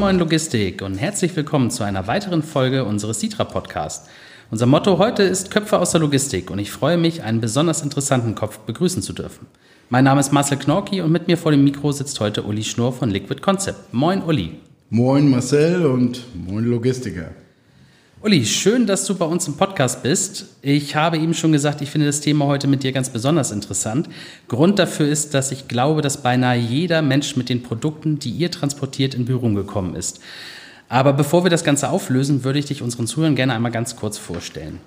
Moin Logistik und herzlich willkommen zu einer weiteren Folge unseres Citra Podcasts. Unser Motto heute ist Köpfe aus der Logistik und ich freue mich, einen besonders interessanten Kopf begrüßen zu dürfen. Mein Name ist Marcel Knorki und mit mir vor dem Mikro sitzt heute Uli Schnurr von Liquid Concept. Moin Uli. Moin Marcel und moin Logistiker. Uli, schön, dass du bei uns im Podcast bist. Ich habe eben schon gesagt, ich finde das Thema heute mit dir ganz besonders interessant. Grund dafür ist, dass ich glaube, dass beinahe jeder Mensch mit den Produkten, die ihr transportiert, in Berührung gekommen ist. Aber bevor wir das Ganze auflösen, würde ich dich unseren Zuhörern gerne einmal ganz kurz vorstellen.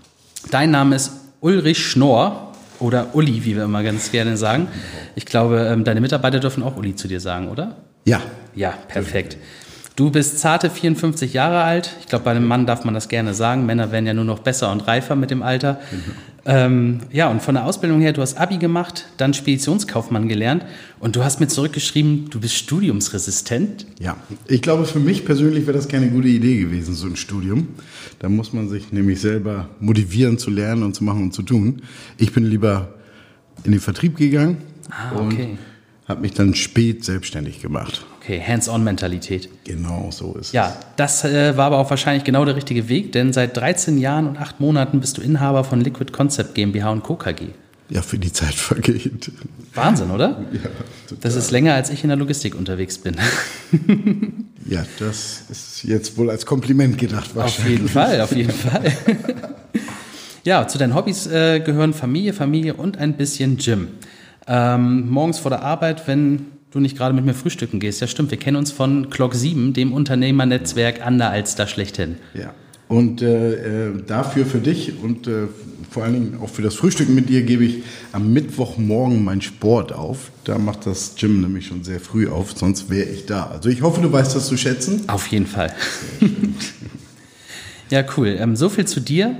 Dein Name ist Ulrich Schnorr oder Uli, wie wir immer ganz gerne sagen. Ich glaube, ähm, deine Mitarbeiter dürfen auch Uli zu dir sagen, oder? Ja. Ja, perfekt. Du bist zarte 54 Jahre alt. Ich glaube, bei einem Mann darf man das gerne sagen. Männer werden ja nur noch besser und reifer mit dem Alter. Mhm. Ähm, ja, und von der Ausbildung her, du hast Abi gemacht, dann Speditionskaufmann gelernt und du hast mir zurückgeschrieben, du bist studiumsresistent. Ja, ich glaube, für mich persönlich wäre das keine gute Idee gewesen, so ein Studium. Da muss man sich nämlich selber motivieren zu lernen und zu machen und zu tun. Ich bin lieber in den Vertrieb gegangen ah, okay. und habe mich dann spät selbstständig gemacht. Okay, Hands-on-Mentalität. Genau, so ist ja, es. Ja, das äh, war aber auch wahrscheinlich genau der richtige Weg, denn seit 13 Jahren und 8 Monaten bist du Inhaber von Liquid Concept GmbH und Co. KG. Ja, für die Zeit vergeht. Wahnsinn, oder? Ja, total. Das ist länger, als ich in der Logistik unterwegs bin. ja, das ist jetzt wohl als Kompliment gedacht wahrscheinlich. Auf jeden Fall, auf jeden Fall. ja, zu deinen Hobbys äh, gehören Familie, Familie und ein bisschen Gym. Ähm, morgens vor der Arbeit, wenn du nicht gerade mit mir frühstücken gehst. Ja, stimmt. Wir kennen uns von Clock 7, dem Unternehmernetzwerk an der Alster schlechthin. Ja. Und äh, äh, dafür für dich und äh, vor allen Dingen auch für das Frühstücken mit dir gebe ich am Mittwochmorgen meinen Sport auf. Da macht das Gym nämlich schon sehr früh auf, sonst wäre ich da. Also ich hoffe, du weißt das zu schätzen. Auf jeden Fall. ja, cool. Ähm, so viel zu dir.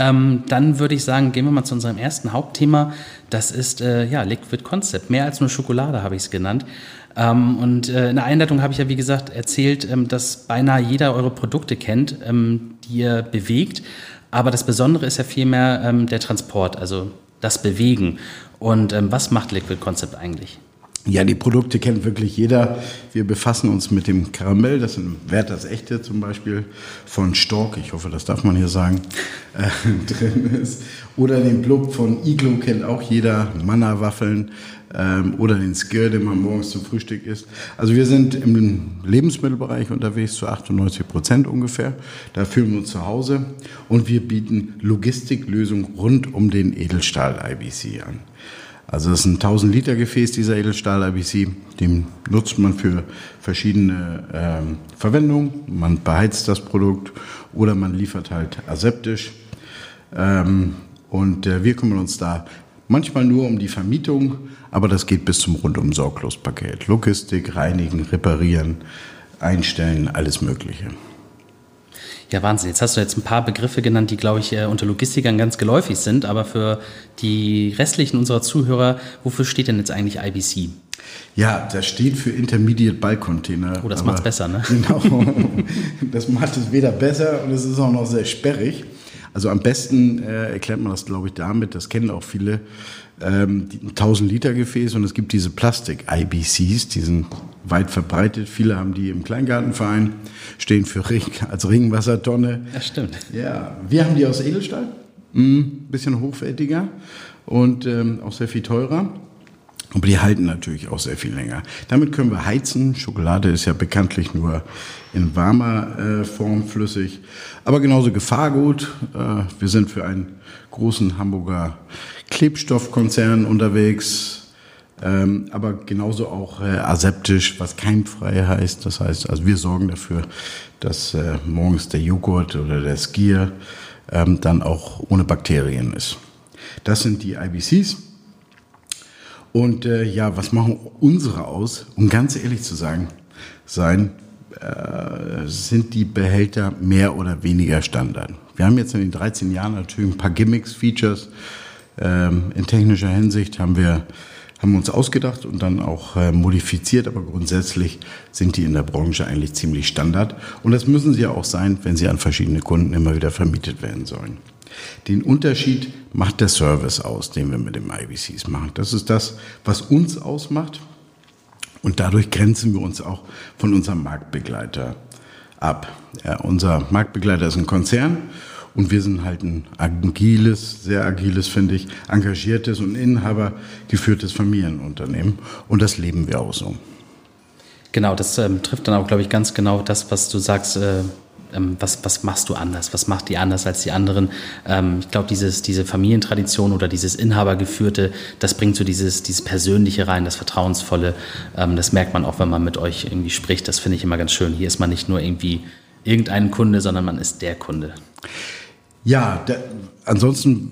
Ähm, dann würde ich sagen, gehen wir mal zu unserem ersten Hauptthema. Das ist äh, ja Liquid Concept. Mehr als nur Schokolade habe ich es genannt. Ähm, und äh, in der Einleitung habe ich ja, wie gesagt, erzählt, ähm, dass beinahe jeder eure Produkte kennt, ähm, die ihr bewegt. Aber das Besondere ist ja vielmehr ähm, der Transport, also das Bewegen. Und ähm, was macht Liquid Concept eigentlich? Ja, die Produkte kennt wirklich jeder. Wir befassen uns mit dem Karamell, das in Wert das echte zum Beispiel von Stork, ich hoffe, das darf man hier sagen, äh, drin ist. Oder den Blub von Iglo kennt auch jeder, Manna-Waffeln ähm, oder den Skir, den man morgens zum Frühstück isst. Also wir sind im Lebensmittelbereich unterwegs zu 98 Prozent ungefähr. Da fühlen wir uns zu Hause und wir bieten Logistiklösungen rund um den Edelstahl IBC an. Also das ist ein 1000 Liter Gefäß, dieser Edelstahl IBC. Den nutzt man für verschiedene ähm, Verwendungen. Man beheizt das Produkt oder man liefert halt aseptisch. Ähm, und äh, wir kümmern uns da manchmal nur um die Vermietung, aber das geht bis zum rundum sorglos Paket. Logistik, reinigen, reparieren, einstellen, alles Mögliche. Ja, Wahnsinn. Jetzt hast du jetzt ein paar Begriffe genannt, die, glaube ich, äh, unter Logistikern ganz geläufig sind. Aber für die restlichen unserer Zuhörer, wofür steht denn jetzt eigentlich IBC? Ja, das steht für Intermediate Bulk Container. Oh, das macht es besser, ne? Genau. Das macht es weder besser und es ist auch noch sehr sperrig. Also am besten äh, erklärt man das, glaube ich, damit, das kennen auch viele, ähm, 1000 Liter Gefäß und es gibt diese Plastik-IBCs, die sind weit verbreitet. Viele haben die im Kleingartenverein, stehen für Ring, als Ringwassertonne. Das stimmt. Ja, wir haben die aus Edelstahl, ein mm, bisschen hochwertiger und ähm, auch sehr viel teurer. Aber die halten natürlich auch sehr viel länger. Damit können wir heizen. Schokolade ist ja bekanntlich nur in warmer äh, Form flüssig. Aber genauso Gefahrgut. Äh, wir sind für einen großen Hamburger Klebstoffkonzern unterwegs. Ähm, aber genauso auch äh, aseptisch, was keimfrei heißt. Das heißt, also wir sorgen dafür, dass äh, morgens der Joghurt oder der Skier ähm, dann auch ohne Bakterien ist. Das sind die IBCs. Und äh, ja, was machen unsere aus? Um ganz ehrlich zu sagen, sein, äh, sind die Behälter mehr oder weniger Standard. Wir haben jetzt in den 13 Jahren natürlich ein paar Gimmicks, Features. Ähm, in technischer Hinsicht haben wir haben uns ausgedacht und dann auch äh, modifiziert, aber grundsätzlich sind die in der Branche eigentlich ziemlich Standard. Und das müssen sie ja auch sein, wenn sie an verschiedene Kunden immer wieder vermietet werden sollen. Den Unterschied macht der Service aus, den wir mit dem IBCs machen. Das ist das, was uns ausmacht. Und dadurch grenzen wir uns auch von unserem Marktbegleiter ab. Ja, unser Marktbegleiter ist ein Konzern und wir sind halt ein agiles, sehr agiles, finde ich, engagiertes und inhabergeführtes Familienunternehmen. Und das leben wir auch so. Genau, das ähm, trifft dann auch, glaube ich, ganz genau das, was du sagst. Äh, ähm, was, was machst du anders? Was macht die anders als die anderen? Ähm, ich glaube, diese Familientradition oder dieses Inhabergeführte, das bringt so dieses, dieses Persönliche rein, das Vertrauensvolle. Ähm, das merkt man auch, wenn man mit euch irgendwie spricht. Das finde ich immer ganz schön. Hier ist man nicht nur irgendwie irgendein Kunde, sondern man ist der Kunde. Ja, der, ansonsten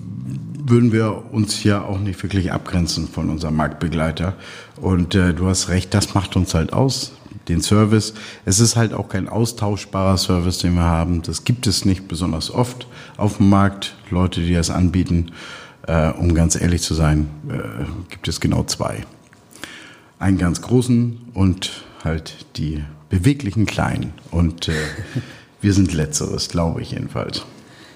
würden wir uns ja auch nicht wirklich abgrenzen von unserem Marktbegleiter. Und äh, du hast recht, das macht uns halt aus, den Service. Es ist halt auch kein austauschbarer Service, den wir haben. Das gibt es nicht besonders oft auf dem Markt. Leute, die das anbieten, äh, um ganz ehrlich zu sein, äh, gibt es genau zwei. Einen ganz großen und halt die beweglichen kleinen. Und äh, wir sind letzteres, glaube ich jedenfalls.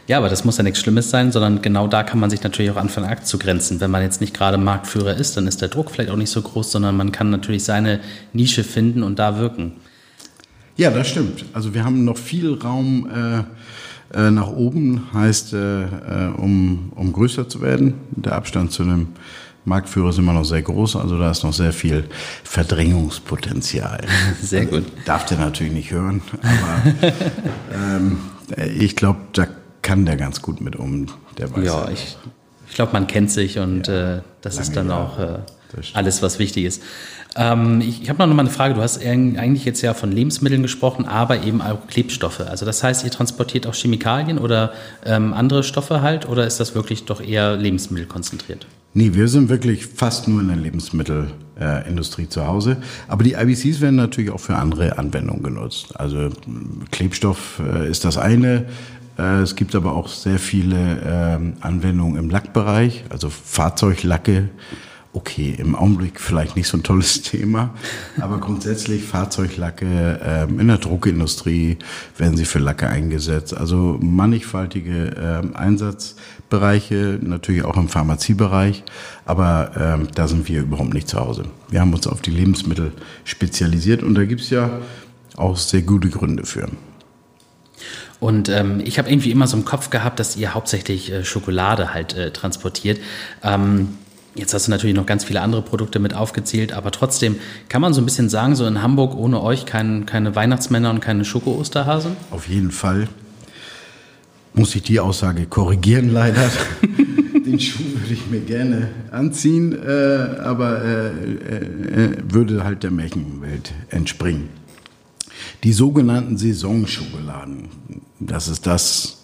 Ja, aber das muss ja nichts Schlimmes sein, sondern genau da kann man sich natürlich auch anfangen abzugrenzen. Wenn man jetzt nicht gerade Marktführer ist, dann ist der Druck vielleicht auch nicht so groß, sondern man kann natürlich seine Nische finden und da wirken. Ja, das stimmt. Also wir haben noch viel Raum äh, äh, nach oben, heißt, äh, äh um, um größer zu werden. Der Abstand zu einem Marktführer ist immer noch sehr groß, also da ist noch sehr viel Verdrängungspotenzial. Sehr gut. Darf der natürlich nicht hören, aber ähm, ich glaube, da kann der ganz gut mit um. Der weiß ja, ich, ich glaube, man kennt sich und ja, äh, das ist dann auch äh, alles, was wichtig ist. Ähm, ich ich habe noch mal eine Frage. Du hast eigentlich jetzt ja von Lebensmitteln gesprochen, aber eben auch Klebstoffe. Also das heißt, ihr transportiert auch Chemikalien oder ähm, andere Stoffe halt oder ist das wirklich doch eher Lebensmittel konzentriert? Nee, wir sind wirklich fast nur in der Lebensmittelindustrie äh, zu Hause. Aber die IBCs werden natürlich auch für andere Anwendungen genutzt. Also Klebstoff äh, ist das eine. Äh, es gibt aber auch sehr viele ähm, Anwendungen im Lackbereich, also Fahrzeuglacke. Okay, im Augenblick vielleicht nicht so ein tolles Thema, aber grundsätzlich Fahrzeuglacke ähm, in der Druckindustrie werden sie für Lacke eingesetzt. Also mannigfaltige ähm, Einsatzbereiche, natürlich auch im Pharmaziebereich, aber da sind wir überhaupt nicht zu Hause. Wir haben uns auf die Lebensmittel spezialisiert und da gibt's ja auch sehr gute Gründe für. Und ähm, ich habe irgendwie immer so im Kopf gehabt, dass ihr hauptsächlich äh, Schokolade halt äh, transportiert. Ähm, jetzt hast du natürlich noch ganz viele andere Produkte mit aufgezählt, aber trotzdem kann man so ein bisschen sagen, so in Hamburg ohne euch kein, keine Weihnachtsmänner und keine Schoko-Osterhasen? Auf jeden Fall. Muss ich die Aussage korrigieren, leider. Den Schuh würde ich mir gerne anziehen, äh, aber äh, äh, äh würde halt der Märchenwelt entspringen. Die sogenannten Saisonschokoladen, das ist das,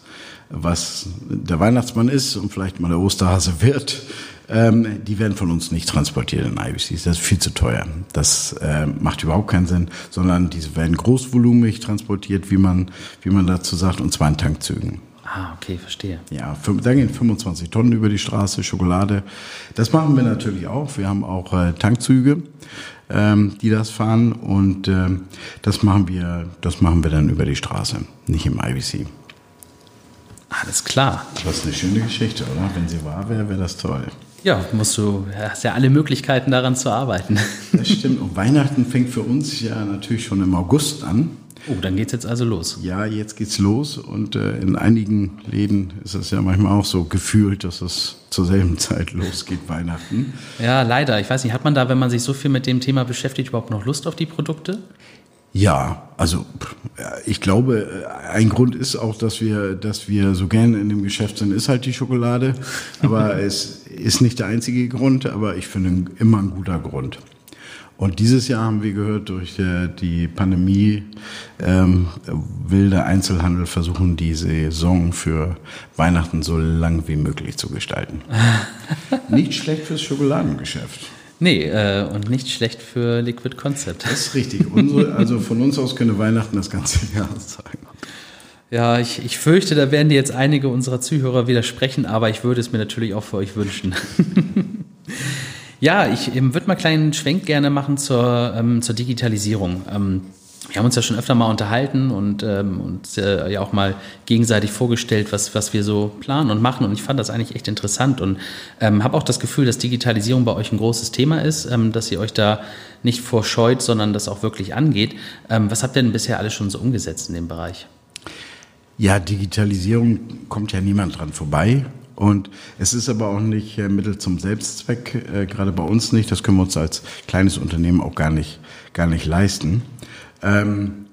was der Weihnachtsmann ist und vielleicht mal der Osterhase wird. Ähm, die werden von uns nicht transportiert in IBCs. Das ist viel zu teuer. Das äh, macht überhaupt keinen Sinn, sondern diese werden großvolumig transportiert, wie man, wie man dazu sagt, und zwar in Tankzügen. Ah, okay, verstehe. Ja, da gehen 25 Tonnen über die Straße, Schokolade. Das machen wir natürlich auch. Wir haben auch äh, Tankzüge ähm, die das fahren. Und ähm, das machen wir, das machen wir dann über die Straße, nicht im IBC. Alles klar. Das ist eine schöne Geschichte, oder? Wenn sie wahr wäre, wäre das toll. Ja, musst du, hast ja alle Möglichkeiten daran zu arbeiten. Das stimmt. Und Weihnachten fängt für uns ja natürlich schon im August an. Oh, dann geht's jetzt also los. Ja, jetzt geht's los und äh, in einigen Läden ist es ja manchmal auch so gefühlt, dass es zur selben Zeit losgeht, Weihnachten. Ja, leider. Ich weiß nicht, hat man da, wenn man sich so viel mit dem Thema beschäftigt, überhaupt noch Lust auf die Produkte? Ja, also ich glaube, ein Grund ist auch, dass wir, dass wir so gerne in dem Geschäft sind, ist halt die Schokolade. Aber es ist nicht der einzige Grund, aber ich finde immer ein guter Grund. Und dieses Jahr haben wir gehört, durch äh, die Pandemie ähm, will der Einzelhandel versuchen, die Saison für Weihnachten so lang wie möglich zu gestalten. nicht schlecht fürs Schokoladengeschäft. Nee, äh, und nicht schlecht für Liquid Concept. Das ist richtig. Unsere, also von uns aus könnte Weihnachten das ganze Jahr sein. Ja, ich, ich fürchte, da werden dir jetzt einige unserer Zuhörer widersprechen, aber ich würde es mir natürlich auch für euch wünschen. Ja, ich ähm, würde mal einen kleinen Schwenk gerne machen zur, ähm, zur Digitalisierung. Ähm, wir haben uns ja schon öfter mal unterhalten und ähm, uns äh, ja auch mal gegenseitig vorgestellt, was, was wir so planen und machen. Und ich fand das eigentlich echt interessant und ähm, habe auch das Gefühl, dass Digitalisierung bei euch ein großes Thema ist, ähm, dass ihr euch da nicht vorscheut, sondern das auch wirklich angeht. Ähm, was habt ihr denn bisher alles schon so umgesetzt in dem Bereich? Ja, Digitalisierung kommt ja niemand dran vorbei. Und es ist aber auch nicht äh, Mittel zum Selbstzweck, äh, gerade bei uns nicht. Das können wir uns als kleines Unternehmen auch gar nicht, gar nicht leisten. Ähm,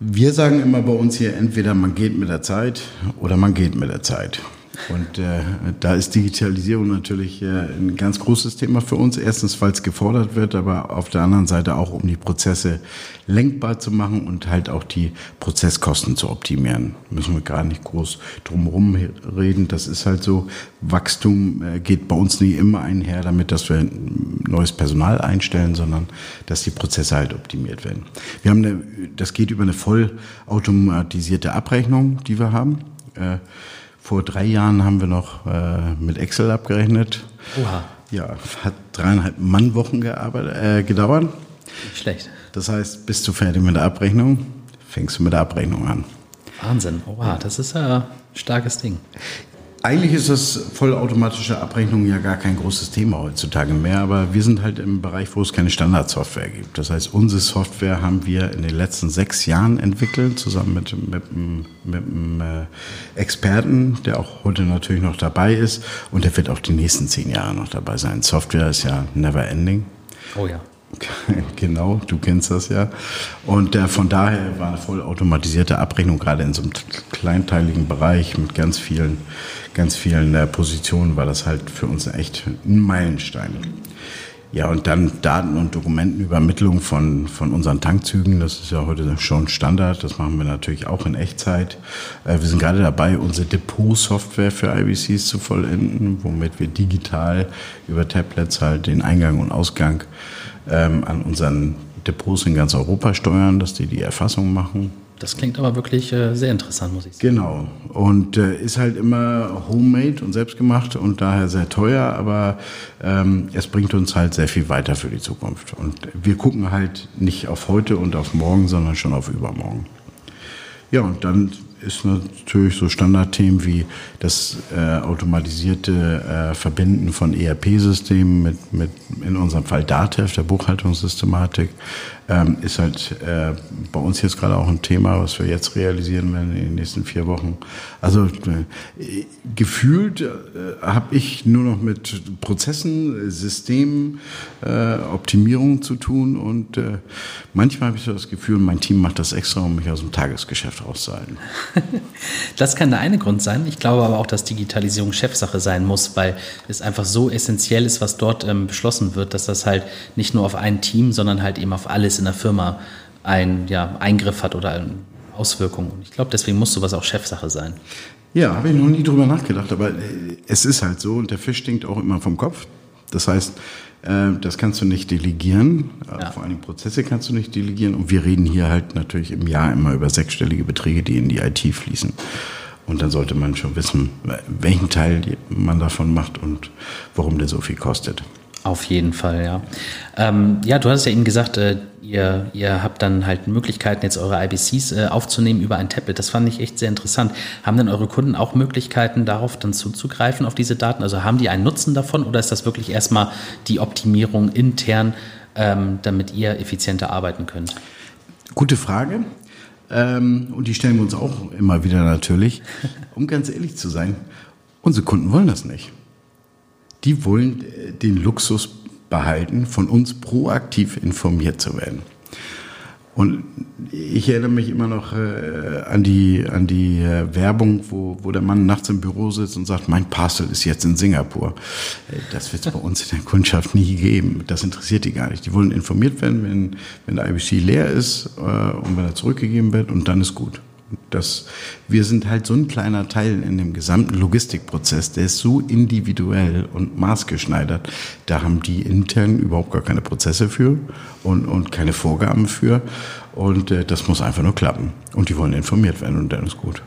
wir sagen immer bei uns hier, entweder man geht mit der Zeit oder man geht mit der Zeit. Und äh, da ist Digitalisierung natürlich äh, ein ganz großes Thema für uns. Erstens, weil es gefordert wird, aber auf der anderen Seite auch, um die Prozesse lenkbar zu machen und halt auch die Prozesskosten zu optimieren. Müssen wir gar nicht groß drumherum reden. Das ist halt so. Wachstum äh, geht bei uns nie immer einher damit, dass wir neues Personal einstellen, sondern dass die Prozesse halt optimiert werden. Wir haben eine, das geht über eine vollautomatisierte Abrechnung, die wir haben. Äh, vor drei Jahren haben wir noch äh, mit Excel abgerechnet. Oha. Ja, hat dreieinhalb Mannwochen gearbeitet, äh, gedauert. Nicht schlecht. Das heißt, bist du fertig mit der Abrechnung, fängst du mit der Abrechnung an. Wahnsinn. Oha, das ist ja ein starkes Ding. Eigentlich ist das vollautomatische Abrechnung ja gar kein großes Thema heutzutage mehr, aber wir sind halt im Bereich, wo es keine Standardsoftware gibt. Das heißt, unsere Software haben wir in den letzten sechs Jahren entwickelt, zusammen mit, mit, mit einem äh, Experten, der auch heute natürlich noch dabei ist und der wird auch die nächsten zehn Jahre noch dabei sein. Software ist ja never ending. Oh ja. Genau, du kennst das ja. Und äh, von daher war eine vollautomatisierte Abrechnung gerade in so einem kleinteiligen Bereich mit ganz vielen, ganz vielen äh, Positionen war das halt für uns echt ein Meilenstein. Ja, und dann Daten- und Dokumentenübermittlung von, von unseren Tankzügen. Das ist ja heute schon Standard. Das machen wir natürlich auch in Echtzeit. Äh, wir sind gerade dabei, unsere Depot-Software für IBCs zu vollenden, womit wir digital über Tablets halt den Eingang und Ausgang ähm, an unseren Depots in ganz Europa steuern, dass die die Erfassung machen. Das klingt aber wirklich äh, sehr interessant, muss ich sagen. Genau. Und äh, ist halt immer homemade und selbstgemacht und daher sehr teuer, aber ähm, es bringt uns halt sehr viel weiter für die Zukunft. Und wir gucken halt nicht auf heute und auf morgen, sondern schon auf übermorgen. Ja, und dann ist natürlich so Standardthemen wie das äh, automatisierte äh, Verbinden von ERP-Systemen mit, mit, in unserem Fall DATEV, der Buchhaltungssystematik, ähm, ist halt äh, bei uns jetzt gerade auch ein Thema, was wir jetzt realisieren werden in den nächsten vier Wochen. Also äh, gefühlt äh, habe ich nur noch mit Prozessen, Systemen, äh, Optimierung zu tun und äh, manchmal habe ich so das Gefühl, mein Team macht das extra, um mich aus dem Tagesgeschäft rauszuhalten. das kann der eine Grund sein. Ich glaube aber auch, dass Digitalisierung Chefsache sein muss, weil es einfach so essentiell ist, was dort ähm, beschlossen wird, dass das halt nicht nur auf ein Team, sondern halt eben auf alles in der Firma einen ja, Eingriff hat oder Auswirkungen. Und ich glaube, deswegen muss sowas auch Chefsache sein. Ja, habe ich noch nie drüber nachgedacht, aber äh, es ist halt so und der Fisch stinkt auch immer vom Kopf. Das heißt, äh, das kannst du nicht delegieren. Äh, ja. Vor allem Prozesse kannst du nicht delegieren. Und wir reden hier halt natürlich im Jahr immer über sechsstellige Beträge, die in die IT fließen. Und dann sollte man schon wissen, welchen Teil man davon macht und warum der so viel kostet. Auf jeden Fall, ja. Ähm, ja, du hast ja eben gesagt, äh, ihr, ihr habt dann halt Möglichkeiten, jetzt eure IBCs äh, aufzunehmen über ein Tablet. Das fand ich echt sehr interessant. Haben denn eure Kunden auch Möglichkeiten, darauf dann zuzugreifen, auf diese Daten? Also haben die einen Nutzen davon oder ist das wirklich erstmal die Optimierung intern, ähm, damit ihr effizienter arbeiten könnt? Gute Frage. Ähm, und die stellen wir uns auch immer wieder natürlich. Um ganz ehrlich zu sein, unsere Kunden wollen das nicht die wollen äh, den Luxus behalten, von uns proaktiv informiert zu werden. Und ich erinnere mich immer noch äh, an die, an die äh, Werbung, wo, wo der Mann nachts im Büro sitzt und sagt, mein Parcel ist jetzt in Singapur. Äh, das wird es bei uns in der Kundschaft nie geben. Das interessiert die gar nicht. Die wollen informiert werden, wenn, wenn der IBC leer ist äh, und wenn er zurückgegeben wird und dann ist gut. Das, wir sind halt so ein kleiner Teil in dem gesamten Logistikprozess, der ist so individuell und maßgeschneidert. Da haben die intern überhaupt gar keine Prozesse für und, und keine Vorgaben für. Und äh, das muss einfach nur klappen. Und die wollen informiert werden und dann ist gut.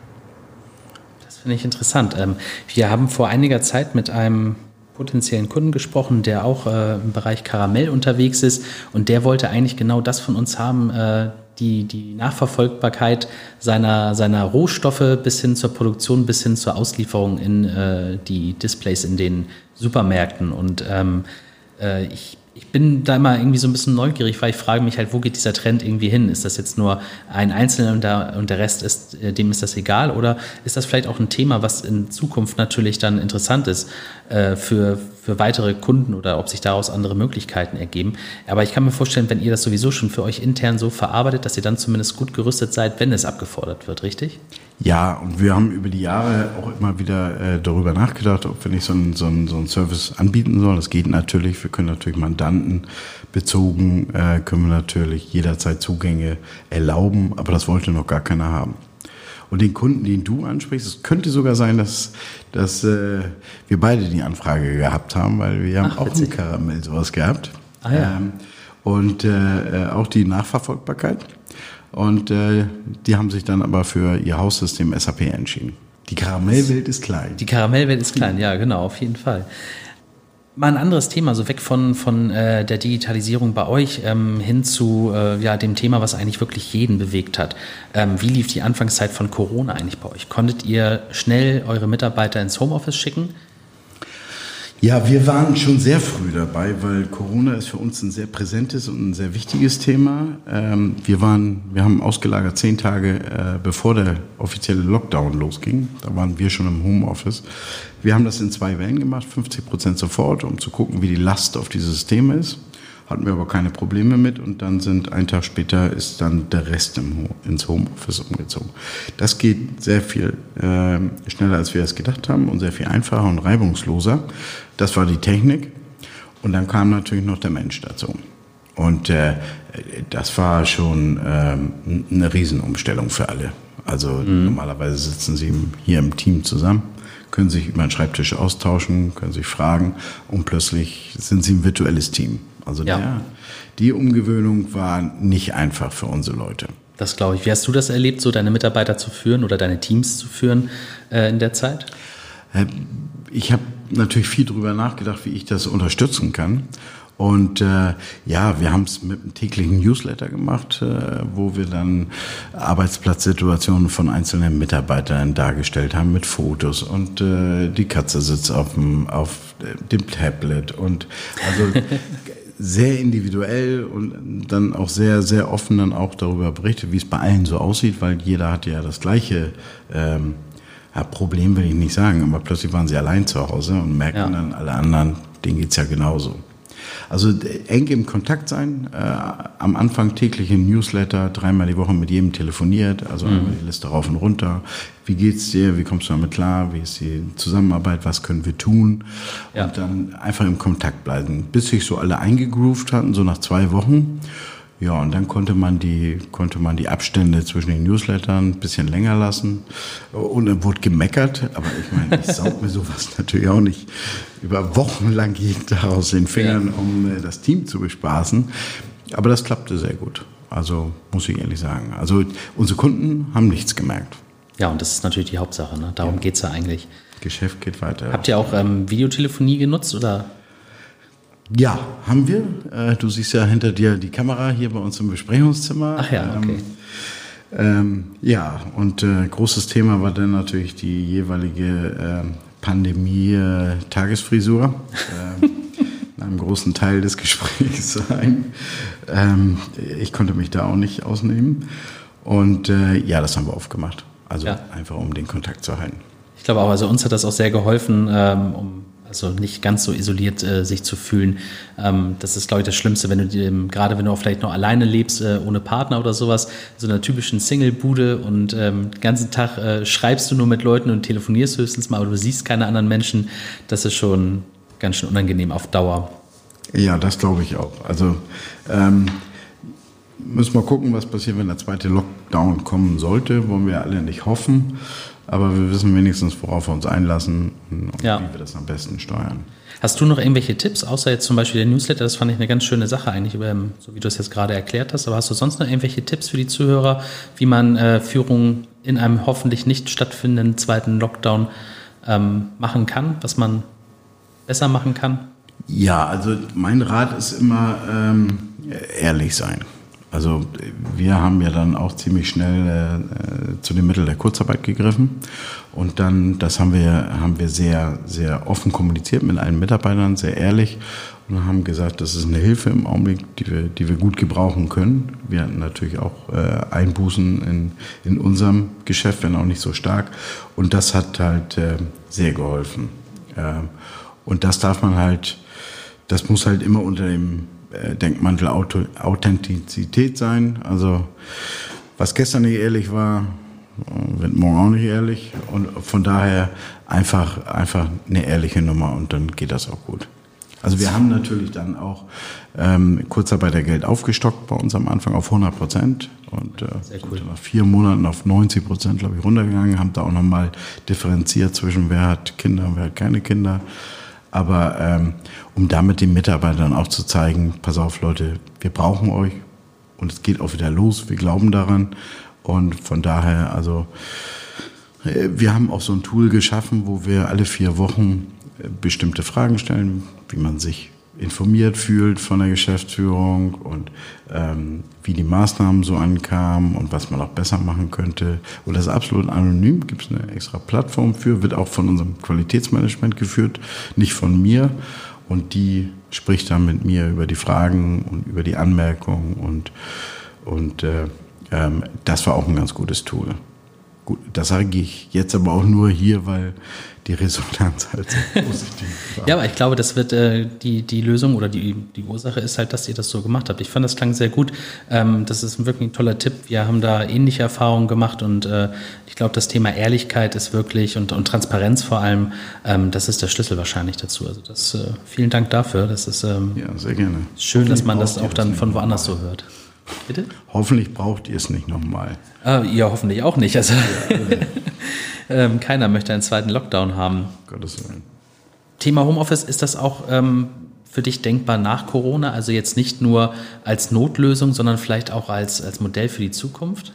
Das finde ich interessant. Ähm, wir haben vor einiger Zeit mit einem potenziellen Kunden gesprochen, der auch äh, im Bereich Karamell unterwegs ist und der wollte eigentlich genau das von uns haben, äh, die, die Nachverfolgbarkeit seiner, seiner Rohstoffe bis hin zur Produktion, bis hin zur Auslieferung in äh, die Displays in den Supermärkten. Und ähm, äh, ich ich bin da immer irgendwie so ein bisschen neugierig, weil ich frage mich halt, wo geht dieser Trend irgendwie hin? Ist das jetzt nur ein Einzelner und der, und der Rest ist, äh, dem ist das egal? Oder ist das vielleicht auch ein Thema, was in Zukunft natürlich dann interessant ist äh, für, für weitere Kunden oder ob sich daraus andere Möglichkeiten ergeben? Aber ich kann mir vorstellen, wenn ihr das sowieso schon für euch intern so verarbeitet, dass ihr dann zumindest gut gerüstet seid, wenn es abgefordert wird, richtig? Ja, und wir haben über die Jahre auch immer wieder äh, darüber nachgedacht, ob wir nicht so einen so so einen Service anbieten sollen. Das geht natürlich. Wir können natürlich Mandanten bezogen, äh, können wir natürlich jederzeit Zugänge erlauben, aber das wollte noch gar keiner haben. Und den Kunden, den du ansprichst, es könnte sogar sein, dass, dass äh, wir beide die Anfrage gehabt haben, weil wir Ach, haben auch witzig. ein Karamell sowas gehabt. Ah, ja. Ähm, und äh, äh auch die Nachverfolgbarkeit. Und äh, die haben sich dann aber für ihr Haussystem SAP entschieden. Die Karamellwelt ist klein. Die Karamellwelt ist klein, ja, genau, auf jeden Fall. Mal ein anderes Thema, so weg von, von äh, der Digitalisierung bei euch ähm, hin zu äh, ja, dem Thema, was eigentlich wirklich jeden bewegt hat. Ähm, wie lief die Anfangszeit von Corona eigentlich bei euch? Konntet ihr schnell eure Mitarbeiter ins Homeoffice schicken? Ja, wir waren schon sehr früh dabei, weil Corona ist für uns ein sehr präsentes und ein sehr wichtiges Thema. Ähm, wir waren, wir haben ausgelagert zehn Tage äh, bevor der offizielle Lockdown losging. Da waren wir schon im Homeoffice. Wir haben das in zwei Wellen gemacht, 50 Prozent sofort, um zu gucken, wie die Last auf die Systeme ist hatten wir aber keine Probleme mit und dann sind ein Tag später ist dann der Rest im, ins Homeoffice umgezogen. Das geht sehr viel äh, schneller, als wir es gedacht haben und sehr viel einfacher und reibungsloser. Das war die Technik und dann kam natürlich noch der Mensch dazu. Und äh, das war schon äh, eine Riesenumstellung für alle. Also mhm. normalerweise sitzen sie hier im Team zusammen, können sich über den Schreibtisch austauschen, können sich fragen und plötzlich sind sie ein virtuelles Team. Also ja. der, die Umgewöhnung war nicht einfach für unsere Leute. Das glaube ich. Wie hast du das erlebt, so deine Mitarbeiter zu führen oder deine Teams zu führen äh, in der Zeit? Äh, ich habe natürlich viel darüber nachgedacht, wie ich das unterstützen kann. Und äh, ja, wir haben es mit einem täglichen Newsletter gemacht, äh, wo wir dann Arbeitsplatzsituationen von einzelnen Mitarbeitern dargestellt haben mit Fotos. Und äh, die Katze sitzt auf dem, auf dem Tablet. Und also sehr individuell und dann auch sehr, sehr offen dann auch darüber berichtet, wie es bei allen so aussieht, weil jeder hat ja das gleiche ähm, ja, Problem, will ich nicht sagen, aber plötzlich waren sie allein zu Hause und merken ja. dann alle anderen, denen geht's ja genauso. Also eng im Kontakt sein, äh, am Anfang täglich im Newsletter, dreimal die Woche mit jedem telefoniert, also mhm. einmal die Liste rauf und runter. Wie geht's dir? Wie kommst du damit klar? Wie ist die Zusammenarbeit? Was können wir tun? Ja. Und dann einfach im Kontakt bleiben, bis sich so alle eingegroovt hatten, so nach zwei Wochen. Ja, und dann konnte man die, konnte man die Abstände zwischen den Newslettern ein bisschen länger lassen. Und dann wurde gemeckert. Aber ich meine, ich saug mir sowas natürlich auch nicht über Wochen lang jeden Tag aus den Fingern, ja. um äh, das Team zu bespaßen. Aber das klappte sehr gut. Also, muss ich ehrlich sagen. Also, unsere Kunden haben nichts gemerkt. Ja, und das ist natürlich die Hauptsache. Ne? Darum ja. es ja eigentlich. Geschäft geht weiter. Habt ihr auch ähm, Videotelefonie genutzt oder? Ja, haben wir. Äh, du siehst ja hinter dir die Kamera hier bei uns im Besprechungszimmer. Ach ja, okay. Ähm, ähm, ja, und äh, großes Thema war dann natürlich die jeweilige äh, Pandemie-Tagesfrisur. Äh, in einem großen Teil des Gesprächs sein. Ähm, ich konnte mich da auch nicht ausnehmen. Und äh, ja, das haben wir aufgemacht. Also ja. einfach um den Kontakt zu halten. Ich glaube auch, also uns hat das auch sehr geholfen, ähm, um also nicht ganz so isoliert äh, sich zu fühlen. Ähm, das ist, glaube ich, das Schlimmste, wenn du ähm, gerade wenn du auch vielleicht noch alleine lebst, äh, ohne Partner oder sowas, so einer typischen Single-Bude und ähm, den ganzen Tag äh, schreibst du nur mit Leuten und telefonierst höchstens mal, aber du siehst keine anderen Menschen. Das ist schon ganz schön unangenehm auf Dauer. Ja, das glaube ich auch. Also ähm, müssen wir gucken, was passiert, wenn der zweite Lockdown kommen sollte. Wollen wir alle nicht hoffen. Aber wir wissen wenigstens, worauf wir uns einlassen und ja. wie wir das am besten steuern. Hast du noch irgendwelche Tipps, außer jetzt zum Beispiel der Newsletter? Das fand ich eine ganz schöne Sache eigentlich, so wie du es jetzt gerade erklärt hast. Aber hast du sonst noch irgendwelche Tipps für die Zuhörer, wie man äh, Führung in einem hoffentlich nicht stattfindenden zweiten Lockdown ähm, machen kann, was man besser machen kann? Ja, also mein Rat ist immer ähm, ehrlich sein Also wir haben ja dann auch ziemlich schnell äh, zu den Mitteln der Kurzarbeit gegriffen und dann, das haben wir, haben wir sehr, sehr offen kommuniziert mit allen Mitarbeitern, sehr ehrlich und haben gesagt, das ist eine Hilfe im Augenblick, die wir, die wir gut gebrauchen können. Wir hatten natürlich auch äh, Einbußen in, in unserem Geschäft, wenn auch nicht so stark und das hat halt äh, sehr geholfen. Äh, und das darf man halt, das muss halt immer unter dem äh, Denkmantel Authentizität sein. Also was gestern nicht ehrlich war, wird morgen auch nicht ehrlich. Und von daher einfach, einfach eine ehrliche Nummer und dann geht das auch gut. Also wir haben natürlich dann auch ähm, Kurzarbeitergeld aufgestockt bei uns am Anfang auf 100 Prozent und äh, cool. nach vier Monaten auf 90 Prozent, glaube ich, runtergegangen, haben da auch nochmal differenziert zwischen wer hat Kinder und wer hat keine Kinder. Aber ähm, um damit den Mitarbeitern auch zu zeigen, pass auf Leute, wir brauchen euch und es geht auch wieder los, wir glauben daran. Und von daher, also äh, wir haben auch so ein Tool geschaffen, wo wir alle vier Wochen äh, bestimmte Fragen stellen, wie man sich informiert fühlt von der Geschäftsführung und ähm, wie die Maßnahmen so ankamen und was man auch besser machen könnte. Und das ist absolut anonym, gibt es eine extra Plattform für, wird auch von unserem Qualitätsmanagement geführt, nicht von mir. Und die spricht dann mit mir über die Fragen und über die Anmerkungen und, und äh, ähm, das war auch ein ganz gutes Tool. Gut, das sage ich jetzt aber auch nur hier, weil die Resonanz halt so positiv war. ja, aber ich glaube, das wird äh, die, die Lösung oder die, die Ursache ist halt, dass ihr das so gemacht habt. Ich fand, das klang sehr gut. Ähm, das ist wirklich ein toller Tipp. Wir haben da ähnliche Erfahrungen gemacht und äh, ich glaube, das Thema Ehrlichkeit ist wirklich und, und Transparenz vor allem, ähm, das ist der Schlüssel wahrscheinlich dazu. Also das, äh, vielen Dank dafür. Das ist ähm, ja, sehr gerne. schön, dass man das auch dann von woanders so hört. Bitte? Hoffentlich braucht ihr es nicht nochmal. Äh, ja, hoffentlich auch nicht. Also, ähm, keiner möchte einen zweiten Lockdown haben. Gottes Willen. Thema Homeoffice, ist das auch ähm, für dich denkbar nach Corona? Also jetzt nicht nur als Notlösung, sondern vielleicht auch als, als Modell für die Zukunft?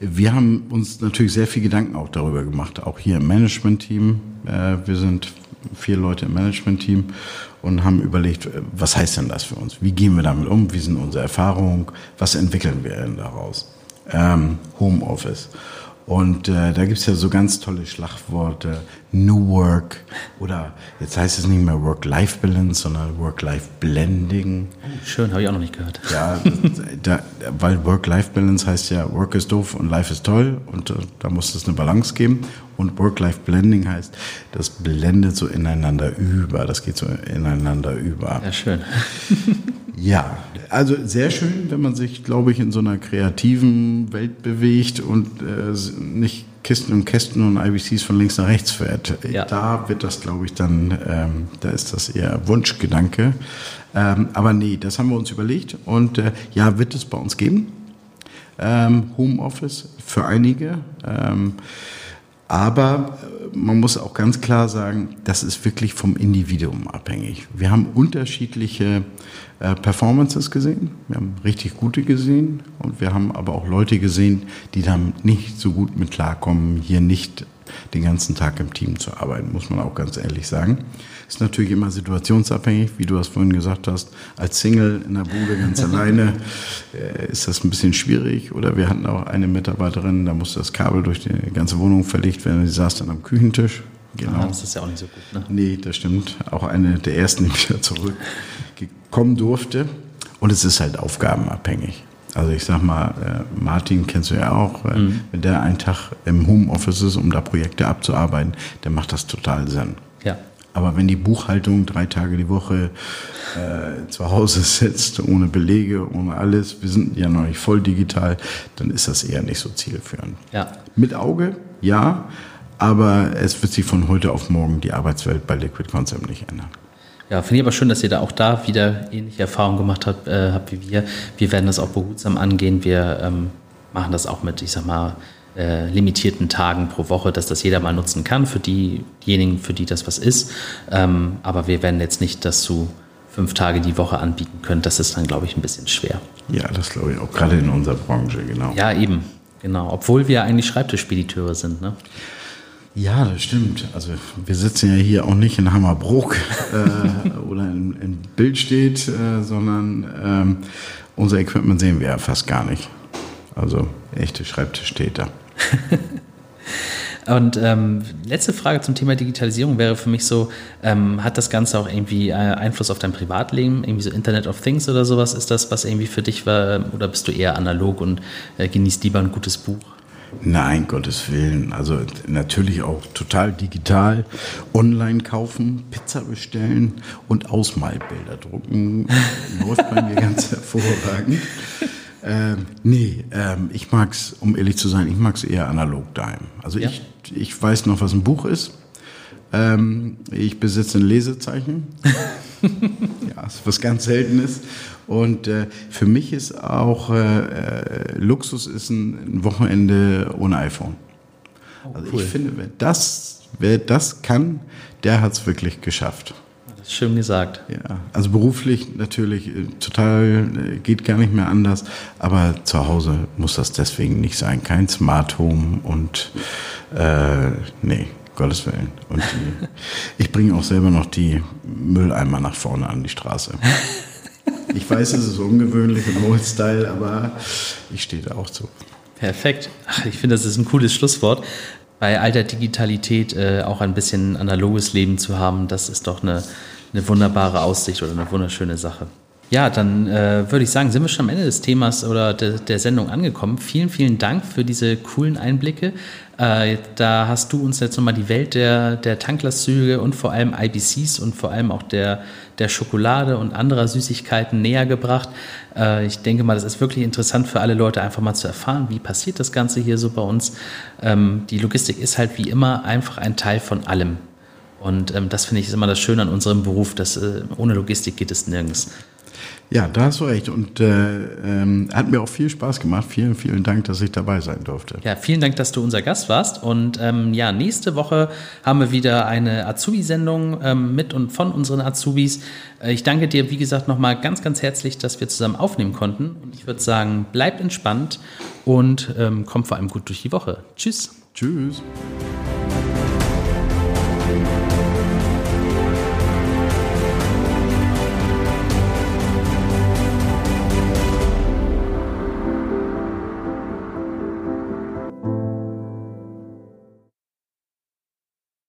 Wir haben uns natürlich sehr viel Gedanken auch darüber gemacht, auch hier im Management-Team. Äh, wir sind vier Leute im Management-Team und haben überlegt, was heißt denn das für uns? Wie gehen wir damit um? Wie sind unsere Erfahrungen? Was entwickeln wir denn daraus? Ähm, Homeoffice. Und äh, da gibt's ja so ganz tolle Schlagworte, New Work oder jetzt heißt es nicht mehr Work-Life-Balance, sondern Work-Life-Blending. Oh, schön, habe ich auch noch nicht gehört. Ja, da, weil Work-Life-Balance heißt ja, Work ist doof und Life ist toll und äh, da muss es eine Balance geben. Und Work-Life-Blending heißt, das blendet so ineinander über, das geht so ineinander über. Ja, schön. Ja, also sehr schön, wenn man sich, glaube ich, in so einer kreativen Welt bewegt und äh, nicht Kisten und Kästen und IBCs von links nach rechts fährt. Ja. Da wird das, glaube ich, dann, ähm, da ist das eher Wunschgedanke. Ähm, aber nee, das haben wir uns überlegt und äh, ja, wird es bei uns geben. Ähm, Homeoffice für einige. Ähm, aber man muss auch ganz klar sagen, das ist wirklich vom Individuum abhängig. Wir haben unterschiedliche äh, Performances gesehen, wir haben richtig gute gesehen und wir haben aber auch Leute gesehen, die dann nicht so gut mit klarkommen, hier nicht den ganzen Tag im Team zu arbeiten, muss man auch ganz ehrlich sagen. Ist natürlich immer situationsabhängig, wie du das vorhin gesagt hast. Als Single in der Bude ganz alleine äh, ist das ein bisschen schwierig. Oder wir hatten auch eine Mitarbeiterin, da musste das Kabel durch die ganze Wohnung verlegt werden. Die saß dann am Küchentisch. Genau. Ah, das ist ja auch nicht so gut, ne? Nee, das stimmt. Auch eine der ersten, die wieder zurückkommen durfte. Und es ist halt aufgabenabhängig. Also ich sag mal, äh, Martin kennst du ja auch, äh, mhm. wenn der einen Tag im Homeoffice ist, um da Projekte abzuarbeiten, dann macht das total Sinn. Ja. Aber wenn die Buchhaltung drei Tage die Woche äh, zu Hause sitzt, ohne Belege, ohne alles, wir sind ja noch nicht voll digital, dann ist das eher nicht so zielführend. Ja. Mit Auge, ja, aber es wird sich von heute auf morgen die Arbeitswelt bei Liquid Concept nicht ändern. Ja, finde ich aber schön, dass ihr da auch da wieder ähnliche Erfahrungen gemacht habt, äh, habt wie wir. Wir werden das auch behutsam angehen. Wir ähm, machen das auch mit, ich sag mal, äh, limitierten Tagen pro Woche, dass das jeder mal nutzen kann, für die, diejenigen, für die das was ist. Ähm, aber wir werden jetzt nicht das zu fünf Tage die Woche anbieten können. Das ist dann, glaube ich, ein bisschen schwer. Ja, das glaube ich auch gerade in unserer Branche, genau. Ja, eben. Genau. Obwohl wir eigentlich Schreibtischspediteure sind, ne? Ja, das stimmt. Also wir sitzen ja hier auch nicht in Hammerbruck äh, oder in, in Bildstedt, äh, sondern ähm, unser Equipment sehen wir ja fast gar nicht. Also echte Schreibtischtäter. Und ähm, letzte Frage zum Thema Digitalisierung wäre für mich so, ähm, hat das Ganze auch irgendwie äh, Einfluss auf dein Privatleben, irgendwie so Internet of Things oder sowas? Ist das, was irgendwie für dich war, oder bist du eher analog und äh, genießt lieber ein gutes Buch? Nein, Gottes Willen. Also natürlich auch total digital. Online kaufen, Pizza bestellen und Ausmalbilder drucken. Läuft bei mir ganz hervorragend. Ähm, nee, ähm, ich mag's, um ehrlich zu sein, ich mag's eher analog daheim. Also ja. ich, ich weiß noch, was ein Buch ist. Ähm, ich besitze ein Lesezeichen. ja, ist was ganz Seltenes. Und äh, für mich ist auch äh, äh, Luxus ist ein, Wochenende ohne iPhone. Oh, also cool. ich finde, wer das, wer das kann, der hat's wirklich geschafft. Schön gesagt. Ja, also beruflich natürlich äh, total, äh, geht gar nicht mehr anders, aber zu Hause muss das deswegen nicht sein. Kein Smart Home und äh, nee, Gottes Willen. Und die, ich bringe auch selber noch die Mülleimer nach vorne an die Straße. Ich weiß, es ist ungewöhnlich im Old Style, aber ich stehe da auch zu. Perfekt. Ach, ich finde, das ist ein cooles Schlusswort. Bei all der Digitalität äh, auch ein bisschen analoges Leben zu haben, das ist doch eine eine wunderbare Aussicht oder eine wunderschöne Sache. Ja, dann äh, würde ich sagen, sind wir schon am Ende des Themas oder de, der Sendung angekommen. Vielen, vielen Dank für diese coolen Einblicke. Äh, da hast du uns jetzt nochmal die Welt der, der Tanklastzüge und vor allem IBCs und vor allem auch der, der Schokolade und anderer Süßigkeiten näher gebracht. Äh, ich denke mal, das ist wirklich interessant für alle Leute, einfach mal zu erfahren, wie passiert das Ganze hier so bei uns. Ähm, die Logistik ist halt wie immer einfach ein Teil von allem. Und ähm, das finde ich ist immer das Schöne an unserem Beruf, dass äh, ohne Logistik geht es nirgends. Ja, da hast du recht. Und äh, ähm, hat mir auch viel Spaß gemacht. Vielen, vielen Dank, dass ich dabei sein durfte. Ja, vielen Dank, dass du unser Gast warst. Und ähm, ja, nächste Woche haben wir wieder eine Azubi-Sendung ähm, mit und von unseren Azubis. Äh, ich danke dir, wie gesagt, nochmal ganz, ganz herzlich, dass wir zusammen aufnehmen konnten. Und ich würde sagen, bleibt entspannt und ähm, kommt vor allem gut durch die Woche. Tschüss. Tschüss.